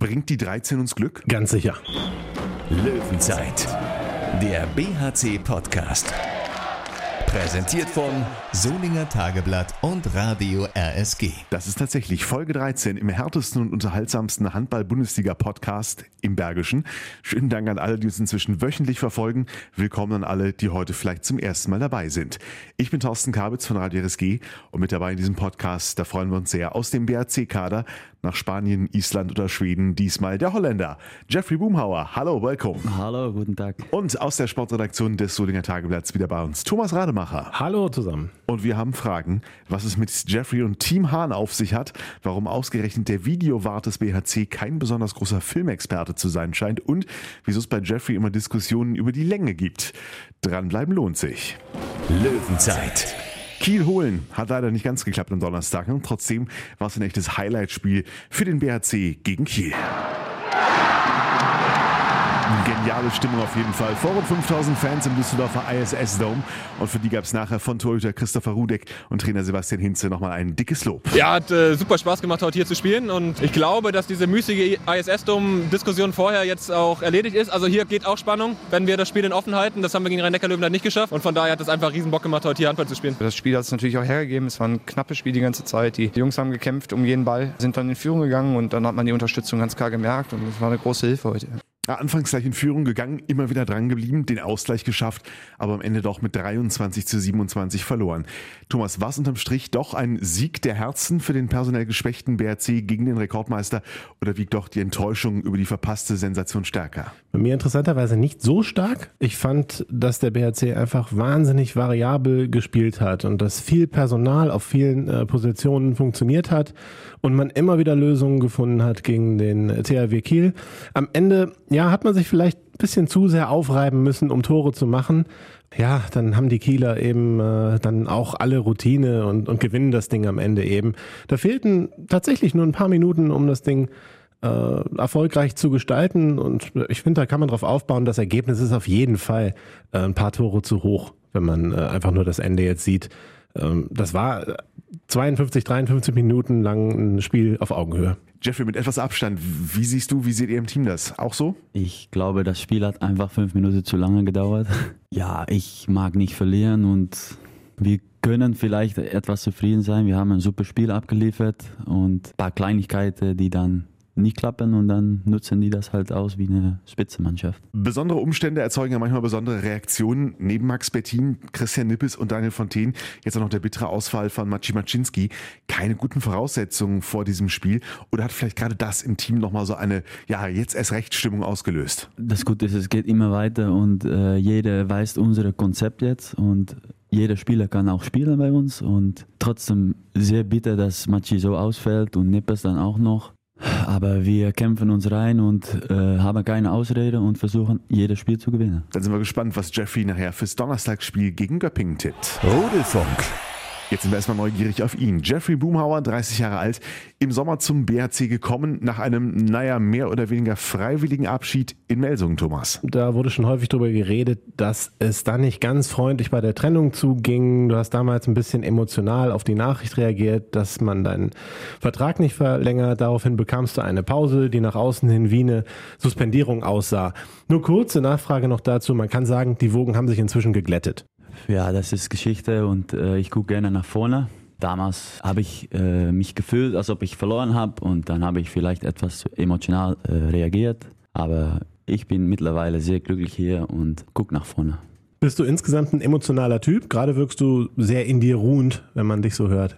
Bringt die 13 uns Glück? Ganz sicher. Löwenzeit, der BHC-Podcast. Präsentiert von Solinger Tageblatt und Radio RSG. Das ist tatsächlich Folge 13 im härtesten und unterhaltsamsten Handball-Bundesliga-Podcast im Bergischen. Schönen Dank an alle, die uns inzwischen wöchentlich verfolgen. Willkommen an alle, die heute vielleicht zum ersten Mal dabei sind. Ich bin Thorsten Kabitz von Radio RSG und mit dabei in diesem Podcast, da freuen wir uns sehr, aus dem BRC-Kader nach Spanien, Island oder Schweden, diesmal der Holländer. Jeffrey Boomhauer, hallo, welcome. Hallo, guten Tag. Und aus der Sportredaktion des Solinger Tageblatts wieder bei uns, Thomas Rademacher. Hallo zusammen. Und wir haben Fragen, was es mit Jeffrey und Team Hahn auf sich hat, warum ausgerechnet der Videowart des BHC kein besonders großer Filmexperte zu sein scheint und wieso es bei Jeffrey immer Diskussionen über die Länge gibt. Dranbleiben lohnt sich. Löwenzeit, Kiel holen hat leider nicht ganz geklappt am Donnerstag. Und trotzdem war es ein echtes Highlight-Spiel für den BHC gegen Kiel. Geniale Stimmung auf jeden Fall. Vor rund 5000 Fans im Düsseldorfer ISS Dome. Und für die gab es nachher von Torhüter Christopher Rudek und Trainer Sebastian Hinze nochmal ein dickes Lob. Ja, hat äh, super Spaß gemacht, heute hier zu spielen. Und ich glaube, dass diese müßige ISS-Dom-Diskussion vorher jetzt auch erledigt ist. Also hier geht auch Spannung, wenn wir das Spiel in offen halten. Das haben wir gegen Rhein-Neckar-Löwen dann nicht geschafft. Und von daher hat es einfach riesen Bock gemacht, heute hier Handball zu spielen. Das Spiel hat es natürlich auch hergegeben. Es war ein knappes Spiel die ganze Zeit. Die Jungs haben gekämpft um jeden Ball, sind dann in Führung gegangen und dann hat man die Unterstützung ganz klar gemerkt. Und das war eine große Hilfe heute. Ja, anfangs gleich in Führung gegangen, immer wieder dran geblieben, den Ausgleich geschafft, aber am Ende doch mit 23 zu 27 verloren. Thomas, war es unterm Strich doch ein Sieg der Herzen für den personell geschwächten BRC gegen den Rekordmeister oder wiegt doch die Enttäuschung über die verpasste Sensation stärker? Bei mir interessanterweise nicht so stark. Ich fand, dass der BRC einfach wahnsinnig variabel gespielt hat und dass viel Personal auf vielen äh, Positionen funktioniert hat und man immer wieder Lösungen gefunden hat gegen den THW Kiel. Am Ende, ja, hat man sich vielleicht ein bisschen zu sehr aufreiben müssen, um Tore zu machen. Ja, dann haben die Kieler eben äh, dann auch alle Routine und, und gewinnen das Ding am Ende eben. Da fehlten tatsächlich nur ein paar Minuten, um das Ding äh, erfolgreich zu gestalten. Und ich finde, da kann man drauf aufbauen. Das Ergebnis ist auf jeden Fall äh, ein paar Tore zu hoch, wenn man äh, einfach nur das Ende jetzt sieht. Ähm, das war 52, 53 Minuten lang ein Spiel auf Augenhöhe. Jeffrey, mit etwas Abstand, wie siehst du, wie seht ihr im Team das? Auch so? Ich glaube, das Spiel hat einfach fünf Minuten zu lange gedauert. Ja, ich mag nicht verlieren und wir können vielleicht etwas zufrieden sein. Wir haben ein super Spiel abgeliefert und ein paar Kleinigkeiten, die dann nicht klappen und dann nutzen die das halt aus wie eine Spitzenmannschaft. Besondere Umstände erzeugen ja manchmal besondere Reaktionen. Neben Max Bettin, Christian Nippes und Daniel Fontaine, jetzt auch noch der bittere Ausfall von Maciej Maczynski. Keine guten Voraussetzungen vor diesem Spiel. Oder hat vielleicht gerade das im Team nochmal so eine, ja, jetzt erst recht Stimmung ausgelöst? Das Gute ist, es geht immer weiter und äh, jeder weiß unser Konzept jetzt und jeder Spieler kann auch spielen bei uns und trotzdem sehr bitter, dass Machi so ausfällt und Nippes dann auch noch. Aber wir kämpfen uns rein und äh, haben keine Ausrede und versuchen, jedes Spiel zu gewinnen. Dann sind wir gespannt, was Jeffrey nachher fürs Donnerstagsspiel gegen Göppingen tippt. Rudelfunk. Jetzt sind wir erstmal neugierig auf ihn. Jeffrey Boomhauer, 30 Jahre alt, im Sommer zum BHC gekommen, nach einem, naja, mehr oder weniger freiwilligen Abschied in Melsungen, Thomas. Da wurde schon häufig darüber geredet, dass es da nicht ganz freundlich bei der Trennung zuging. Du hast damals ein bisschen emotional auf die Nachricht reagiert, dass man deinen Vertrag nicht verlängert. Daraufhin bekamst du eine Pause, die nach außen hin wie eine Suspendierung aussah. Nur kurze Nachfrage noch dazu. Man kann sagen, die Wogen haben sich inzwischen geglättet. Ja, das ist Geschichte und äh, ich gucke gerne nach vorne. Damals habe ich äh, mich gefühlt, als ob ich verloren habe und dann habe ich vielleicht etwas emotional äh, reagiert. Aber ich bin mittlerweile sehr glücklich hier und gucke nach vorne. Bist du insgesamt ein emotionaler Typ? Gerade wirkst du sehr in dir ruhend, wenn man dich so hört.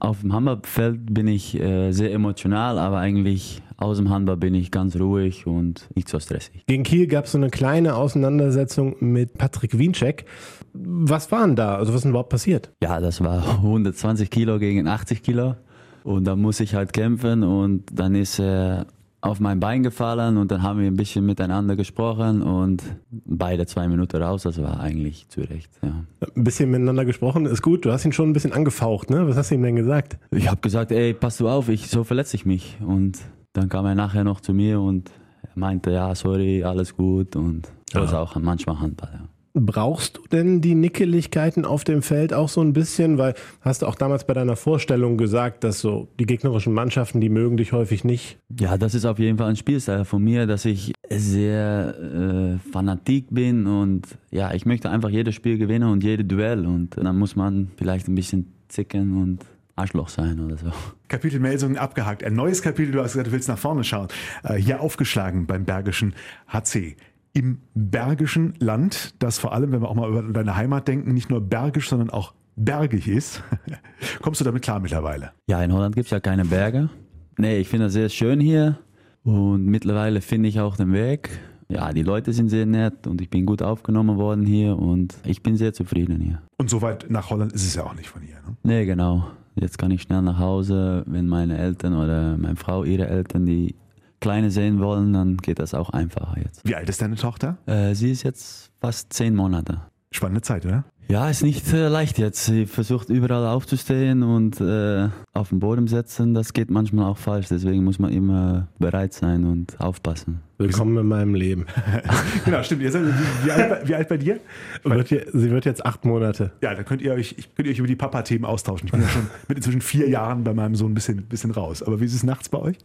Auf dem Handballfeld bin ich äh, sehr emotional, aber eigentlich aus dem Handball bin ich ganz ruhig und nicht so stressig. Gegen Kiel gab es so eine kleine Auseinandersetzung mit Patrick Wiencheck. Was war denn da? Also was ist denn überhaupt passiert? Ja, das war 120 Kilo gegen 80 Kilo und da muss ich halt kämpfen und dann ist er auf mein Bein gefallen und dann haben wir ein bisschen miteinander gesprochen und beide zwei Minuten raus, das war eigentlich zu Recht. Ja. Ein bisschen miteinander gesprochen ist gut. Du hast ihn schon ein bisschen angefaucht, ne? Was hast du ihm denn gesagt? Ich habe gesagt, ey, pass du auf, ich, so verletze ich mich. Und dann kam er nachher noch zu mir und er meinte, ja, sorry, alles gut und so Ja. ist auch manchmal Handball. Ja. Brauchst du denn die Nickeligkeiten auf dem Feld auch so ein bisschen? Weil hast du auch damals bei deiner Vorstellung gesagt, dass so die gegnerischen Mannschaften, die mögen dich häufig nicht. Ja, das ist auf jeden Fall ein Spielstil von mir, dass ich sehr äh, fanatik bin und ja, ich möchte einfach jedes Spiel gewinnen und jedes Duell und dann muss man vielleicht ein bisschen zicken und Arschloch sein oder so. Kapitel Melsungen abgehakt. Ein neues Kapitel, du hast gesagt, du willst nach vorne schauen. Äh, hier aufgeschlagen beim Bergischen HC im Bergischen Land, das vor allem, wenn wir auch mal über deine Heimat denken, nicht nur bergisch, sondern auch bergig ist. Kommst du damit klar mittlerweile? Ja, in Holland gibt es ja keine Berge. Nee, ich finde das sehr schön hier und mittlerweile finde ich auch den Weg. Ja, die Leute sind sehr nett und ich bin gut aufgenommen worden hier und ich bin sehr zufrieden hier. Und so weit nach Holland ist es ja auch nicht von hier, ne? Nee, genau. Jetzt kann ich schnell nach Hause, wenn meine Eltern oder meine Frau ihre Eltern die Kleine sehen wollen, dann geht das auch einfacher jetzt. Wie alt ist deine Tochter? Äh, sie ist jetzt fast zehn Monate. Spannende Zeit, oder? Ja, ist nicht äh, leicht jetzt. Sie versucht überall aufzustehen und äh, auf den Boden setzen. Das geht manchmal auch falsch. Deswegen muss man immer bereit sein und aufpassen. Willkommen in meinem Leben. genau, stimmt. Ihr seid, wie, wie, alt, wie alt bei dir? Wird hier, sie wird jetzt acht Monate. Ja, da könnt ihr euch, könnt ihr euch über die Papa-Themen austauschen. Ich bin ja schon mit inzwischen vier Jahren bei meinem Sohn ein bisschen, bisschen raus. Aber wie ist es nachts bei euch?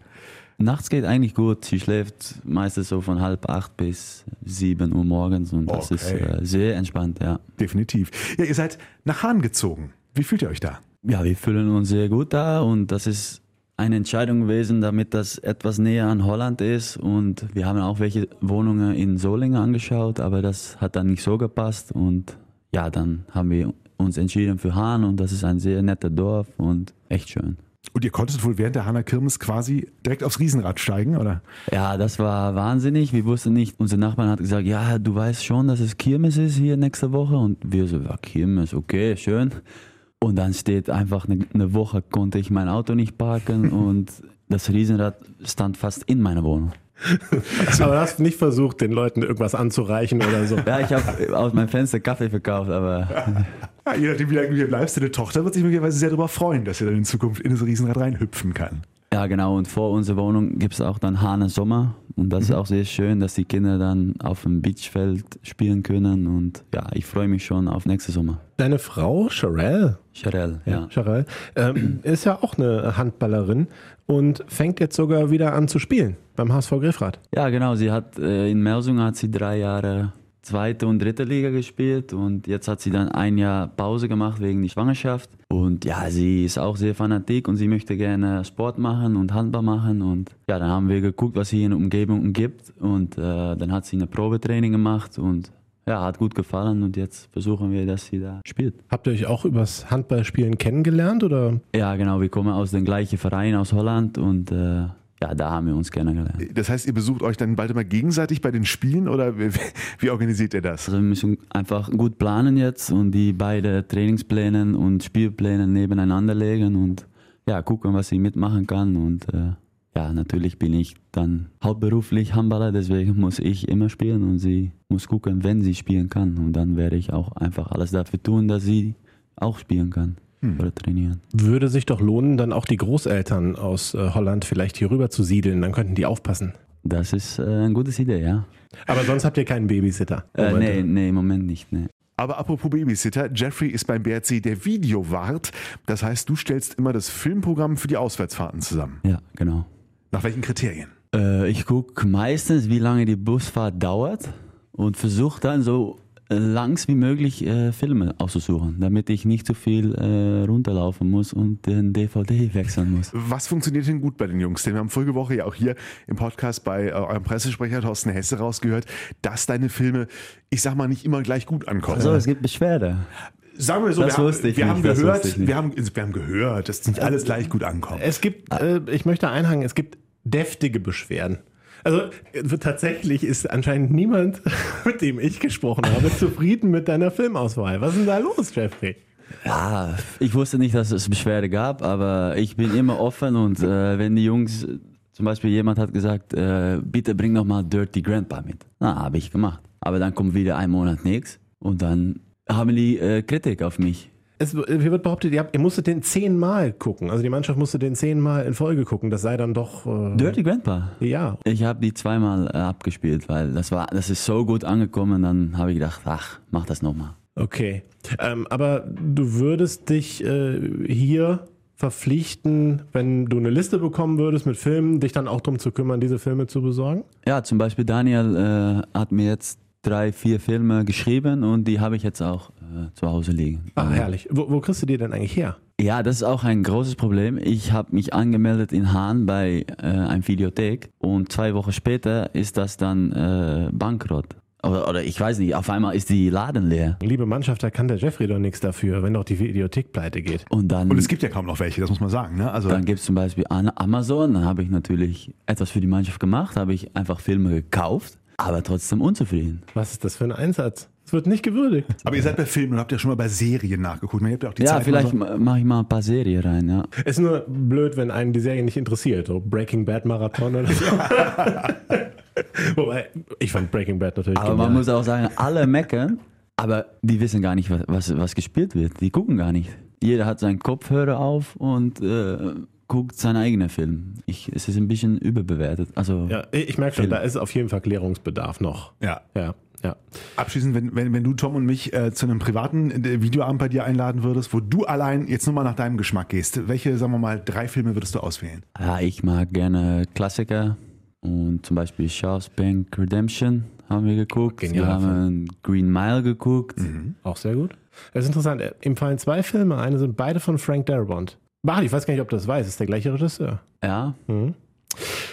Nachts geht eigentlich gut. Sie schläft meistens so von halb acht bis sieben Uhr morgens und das okay. ist äh, sehr entspannt, ja. Definitiv. Ja, ihr seid nach Hahn gezogen. Wie fühlt ihr euch da? Ja, wir fühlen uns sehr gut da und das ist eine Entscheidung gewesen, damit das etwas näher an Holland ist und wir haben auch welche Wohnungen in Solingen angeschaut, aber das hat dann nicht so gepasst und ja, dann haben wir uns entschieden für Hahn und das ist ein sehr netter Dorf und echt schön. Und ihr konntet wohl während der Hanna Kirmes quasi direkt aufs Riesenrad steigen, oder? Ja, das war wahnsinnig. Wir wussten nicht, unser Nachbarn hat gesagt, ja, du weißt schon, dass es Kirmes ist hier nächste Woche. Und wir so, ja, Kirmes, okay, schön. Und dann steht einfach eine, eine Woche, konnte ich mein Auto nicht parken und das Riesenrad stand fast in meiner Wohnung. aber du hast nicht versucht, den Leuten irgendwas anzureichen oder so. Ja, ich habe aus meinem Fenster Kaffee verkauft, aber. Ja, je nachdem, wie lange du hier bleibst, deine Tochter wird sich möglicherweise sehr darüber freuen, dass sie dann in Zukunft in das Riesenrad reinhüpfen kann. Ja, genau. Und vor unserer Wohnung gibt es auch dann Hane Sommer. Und das mhm. ist auch sehr schön, dass die Kinder dann auf dem Beachfeld spielen können. Und ja, ich freue mich schon auf nächsten Sommer. Deine Frau, Sharel? Sharel, ja. Sharel, ähm, ist ja auch eine Handballerin und fängt jetzt sogar wieder an zu spielen beim HSV Griffrad. Ja, genau. Sie hat äh, in Melsungen hat sie drei Jahre zweite und dritte Liga gespielt und jetzt hat sie dann ein Jahr Pause gemacht wegen der Schwangerschaft. Und ja, sie ist auch sehr fanatik und sie möchte gerne Sport machen und Handball machen. Und ja, dann haben wir geguckt, was hier in der Umgebung gibt. Und äh, dann hat sie eine Probetraining gemacht und ja, hat gut gefallen und jetzt versuchen wir, dass sie da spielt. Habt ihr euch auch übers Handballspielen kennengelernt oder? Ja, genau. Wir kommen aus dem gleichen Verein aus Holland und äh, ja, da haben wir uns kennengelernt. Das heißt, ihr besucht euch dann bald immer gegenseitig bei den Spielen oder wie, wie organisiert ihr das? Also wir müssen einfach gut planen jetzt und die beiden Trainingspläne und Spielpläne nebeneinander legen und ja, gucken, was ich mitmachen kann und äh, ja, natürlich bin ich dann hauptberuflich Handballer, deswegen muss ich immer spielen und sie muss gucken, wenn sie spielen kann und dann werde ich auch einfach alles dafür tun, dass sie auch spielen kann hm. oder trainieren. Würde sich doch lohnen, dann auch die Großeltern aus äh, Holland vielleicht hier rüber zu siedeln, dann könnten die aufpassen. Das ist äh, eine gute Idee, ja. Aber sonst habt ihr keinen Babysitter? Äh, nee, nee, im Moment nicht, nee. Aber apropos Babysitter, Jeffrey ist beim BRC der Videowart. Das heißt, du stellst immer das Filmprogramm für die Auswärtsfahrten zusammen. Ja, genau. Nach welchen Kriterien? Äh, ich gucke meistens, wie lange die Busfahrt dauert und versuche dann so langs wie möglich äh, Filme auszusuchen, damit ich nicht zu so viel äh, runterlaufen muss und den DVD wechseln muss. Was funktioniert denn gut bei den Jungs? Denn wir haben vorige Woche ja auch hier im Podcast bei äh, eurem Pressesprecher Thorsten Hesse rausgehört, dass deine Filme, ich sag mal, nicht immer gleich gut ankommen. Also es gibt Beschwerde. Sagen wir so, das wir, haben, wir haben gehört, wir haben, wir haben gehört, dass nicht alles gleich gut ankommt. Es gibt, äh, ich möchte einhangen, es gibt deftige Beschwerden. Also tatsächlich ist anscheinend niemand, mit dem ich gesprochen habe, zufrieden mit deiner Filmauswahl. Was ist denn da los, Jeffrey? Ja, ich wusste nicht, dass es Beschwerde gab, aber ich bin immer offen und äh, wenn die Jungs, zum Beispiel jemand hat gesagt, äh, bitte bring noch mal Dirty Grandpa mit. Na, habe ich gemacht. Aber dann kommt wieder ein Monat nichts und dann haben die äh, Kritik auf mich. Es hier wird behauptet, ihr, habt, ihr musstet den zehnmal gucken. Also die Mannschaft musste den zehnmal in Folge gucken. Das sei dann doch. Äh, Dirty Grandpa. Ja. Ich habe die zweimal äh, abgespielt, weil das war, das ist so gut angekommen. Dann habe ich gedacht, ach, mach das nochmal. Okay. Ähm, aber du würdest dich äh, hier verpflichten, wenn du eine Liste bekommen würdest mit Filmen, dich dann auch darum zu kümmern, diese Filme zu besorgen? Ja, zum Beispiel Daniel äh, hat mir jetzt drei, vier Filme geschrieben und die habe ich jetzt auch äh, zu Hause liegen. Ah, herrlich. Wo, wo kriegst du die denn eigentlich her? Ja, das ist auch ein großes Problem. Ich habe mich angemeldet in Hahn bei äh, einer Videothek und zwei Wochen später ist das dann äh, bankrott. Oder, oder ich weiß nicht, auf einmal ist die Laden leer. Liebe Mannschaft, da kann der Jeffrey doch nichts dafür, wenn doch die Videothek pleite geht. Und dann, Und es gibt ja kaum noch welche, das muss man sagen. Ne? Also dann gibt es zum Beispiel Amazon, dann habe ich natürlich etwas für die Mannschaft gemacht, habe ich einfach Filme gekauft, aber trotzdem unzufrieden. Was ist das für ein Einsatz? Es wird nicht gewürdigt. Aber ihr seid bei Filmen und habt ja schon mal bei Serien nachgeguckt. Ihr habt ja auch die Ja, Zeit vielleicht so. mache ich mal ein paar Serien rein, ja. Ist nur blöd, wenn einen die Serie nicht interessiert. So Breaking Bad Marathon oder so. Wobei, ich fand Breaking Bad natürlich Aber man genial. muss auch sagen, alle meckern, aber die wissen gar nicht, was, was, was gespielt wird. Die gucken gar nicht. Jeder hat seinen Kopfhörer auf und äh, guckt seinen eigenen Film. Ich, es ist ein bisschen überbewertet. Also, Ja, ich merke schon, Film. da ist auf jeden Fall Klärungsbedarf noch. Ja. Ja, ja. Abschließend, wenn, wenn, wenn du Tom und mich äh, zu einem privaten äh, Videoabend bei dir einladen würdest, wo du allein jetzt nur mal nach deinem Geschmack gehst, welche, sagen wir mal, drei Filme würdest du auswählen? ja, ich mag gerne Klassiker und zum Beispiel Shawshank Redemption haben wir geguckt. Genialer wir haben Green Mile geguckt. Auch sehr gut. Das ist interessant. Ihm fallen zwei Filme. Eine sind beide von Frank Darabont. Bach, ich weiß gar nicht, ob du das weißt. Ist der gleiche Regisseur. Ja, Mhm.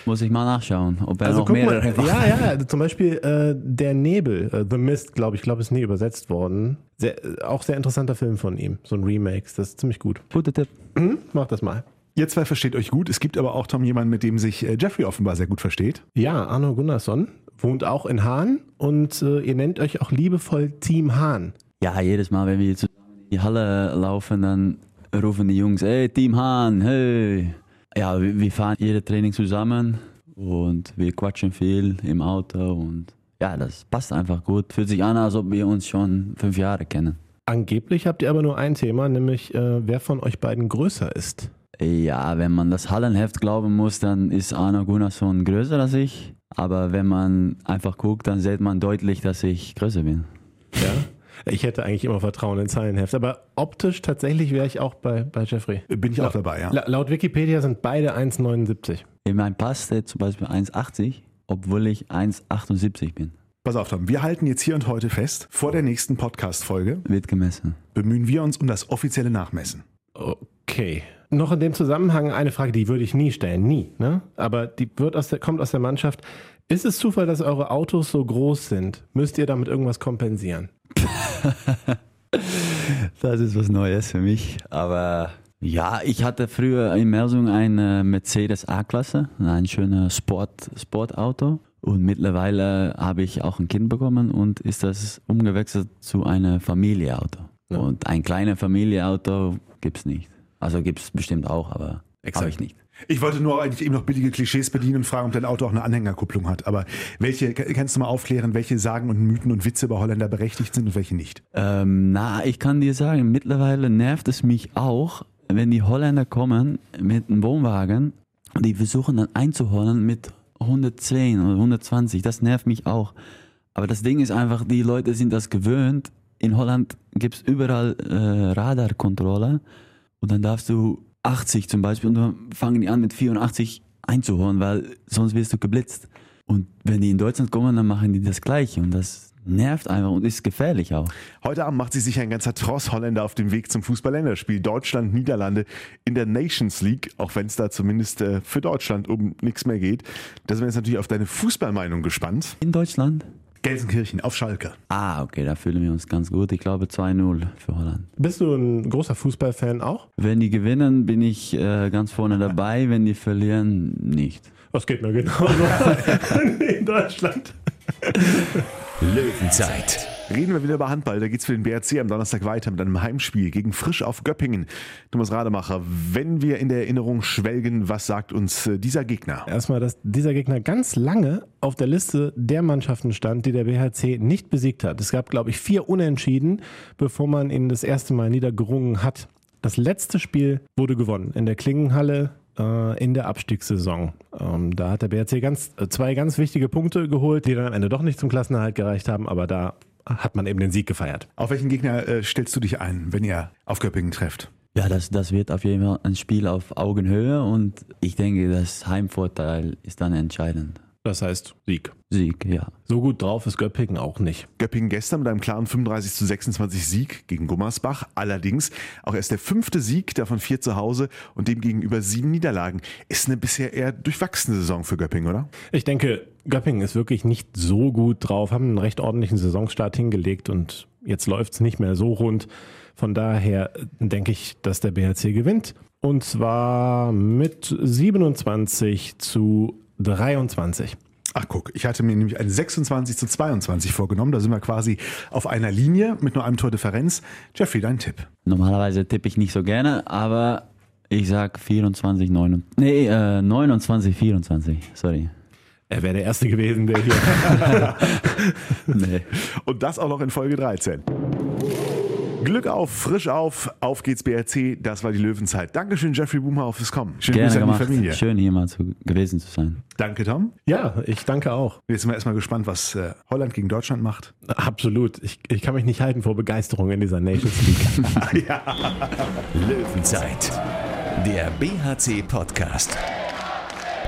muss ich mal nachschauen, ob er Also noch guck mal, mehrere macht. ja, ja, zum Beispiel äh, Der Nebel, äh, The Mist, glaube ich, glaube ist nie übersetzt worden. Sehr, äh, auch sehr interessanter Film von ihm, so ein Remake, das ist ziemlich gut. Guter Tipp. Mhm, mach das mal. Ihr zwei versteht euch gut. Es gibt aber auch, Tom, jemanden, mit dem sich äh, Jeffrey offenbar sehr gut versteht. Ja, Arno Gunnarsson wohnt auch in Hahn und äh, ihr nennt euch auch liebevoll Team Hahn. Ja, jedes Mal, wenn wir zusammen in die Halle laufen, dann rufen die Jungs, hey Team Hahn, hey. Ja, wir, fahren jede Training zusammen und wir quatschen viel im Auto und ja, das passt einfach gut. Fühlt sich an, als ob wir uns schon fünf Jahre kennen. Angeblich habt ihr aber nur ein Thema, nämlich äh, wer von euch beiden größer ist. Ja, wenn man das Hallenheft glauben muss, dann ist Arno Gunnarsson größer als ich. Aber wenn man einfach guckt, dann sieht man deutlich, dass ich größer bin. Ja? Ich hätte eigentlich immer Vertrauen in Zeilenheft, aber optisch tatsächlich wäre ich auch bei, bei Jeffrey. Bin ich auch dabei, ja. La laut Wikipedia sind beide 1,79. In meinem Pass steht zum Beispiel 1,80, obwohl ich 1,78 bin. Pass auf, Tom. Wir halten jetzt hier und heute fest, vor der nächsten Podcast-Folge Wird gemessen. bemühen wir uns um das offizielle Nachmessen. Okay. Noch in dem Zusammenhang eine Frage, die würde ich nie stellen, nie. Ne? Aber die wird aus der, kommt aus der Mannschaft. Ist es Zufall, dass eure Autos so groß sind? Müsst ihr damit irgendwas kompensieren? Das ist was Neues für mich. Aber ja, ich hatte früher in Melsung ein Mercedes A-Klasse, ein schönes Sport, Sportauto. Und mittlerweile habe ich auch ein Kind bekommen und ist das umgewechselt zu einem Familienauto. Ja. Und ein kleines Familienauto gibt es nicht. Also gibt es bestimmt auch, aber habe ich nicht. Ich wollte nur eigentlich eben noch billige Klischees bedienen und fragen, ob dein Auto auch eine Anhängerkupplung hat. Aber welche, kannst du mal aufklären, welche Sagen und Mythen und Witze über Holländer berechtigt sind und welche nicht? Ähm, na, ich kann dir sagen, mittlerweile nervt es mich auch, wenn die Holländer kommen mit einem Wohnwagen und die versuchen dann einzuholen mit 110 oder 120. Das nervt mich auch. Aber das Ding ist einfach, die Leute sind das gewöhnt. In Holland gibt es überall äh, Radarkontrolle und dann darfst du 80 zum Beispiel und dann fangen die an mit 84 einzuholen, weil sonst wirst du geblitzt. Und wenn die in Deutschland kommen, dann machen die das Gleiche und das nervt einfach und ist gefährlich auch. Heute Abend macht sich sicher ein ganzer Tross Holländer auf dem Weg zum Fußball-Länderspiel Deutschland, Niederlande in der Nations League, auch wenn es da zumindest äh, für Deutschland um nichts mehr geht. Da sind wir jetzt natürlich auf deine Fußballmeinung gespannt. In Deutschland? Gelsenkirchen auf Schalke. Ah, okay, da fühlen wir uns ganz gut. Ich glaube 2-0 für Holland. Bist du ein großer Fußballfan auch? Wenn die gewinnen, bin ich äh, ganz vorne dabei. Wenn die verlieren, nicht. Das geht mir genauso in Deutschland. Löwenzeit, Reden wir wieder über Handball. Da geht es für den BRC am Donnerstag weiter mit einem Heimspiel gegen Frisch auf Göppingen. Thomas Rademacher, wenn wir in der Erinnerung schwelgen, was sagt uns äh, dieser Gegner? Erstmal, dass dieser Gegner ganz lange auf der Liste der Mannschaften stand, die der BHC nicht besiegt hat. Es gab, glaube ich, vier Unentschieden, bevor man ihn das erste Mal niedergerungen hat. Das letzte Spiel wurde gewonnen in der Klingenhalle äh, in der Abstiegssaison. Ähm, da hat der BRC ganz, äh, zwei ganz wichtige Punkte geholt, die dann am Ende doch nicht zum Klassenerhalt gereicht haben, aber da hat man eben den Sieg gefeiert. Auf welchen Gegner äh, stellst du dich ein, wenn ihr auf Göppingen trefft? Ja, das, das wird auf jeden Fall ein Spiel auf Augenhöhe und ich denke, das Heimvorteil ist dann entscheidend. Das heißt Sieg. Sieg, ja. So gut drauf ist Göppingen auch nicht. Göppingen gestern mit einem klaren 35 zu 26 Sieg gegen Gummersbach. Allerdings auch erst der fünfte Sieg, davon vier zu Hause und dem gegenüber sieben Niederlagen. Ist eine bisher eher durchwachsene Saison für Göppingen, oder? Ich denke, Göppingen ist wirklich nicht so gut drauf, haben einen recht ordentlichen Saisonstart hingelegt und jetzt läuft es nicht mehr so rund. Von daher denke ich, dass der BHC gewinnt. Und zwar mit 27 zu 23. Ach guck, ich hatte mir nämlich ein 26 zu 22 vorgenommen. Da sind wir quasi auf einer Linie mit nur einem Tor Differenz. Jeffrey, dein Tipp? Normalerweise tippe ich nicht so gerne, aber ich sag 24, 29, nee, äh, 29, 24, sorry. Er wäre der Erste gewesen, der hier. Nee. Und das auch noch in Folge 13. Glück auf, frisch auf, auf geht's BRC. Das war die Löwenzeit. Dankeschön, Jeffrey Boomhauer, fürs Kommen. Schöne Gerne Grüße an die gemacht. Familie. Schön hier mal zu, gewesen zu sein. Danke, Tom. ja, ich danke auch. Jetzt sind wir erstmal gespannt, was äh, Holland gegen Deutschland macht. Absolut. Ich, ich kann mich nicht halten vor Begeisterung in dieser Nations League. Löwenzeit, der BHC-Podcast.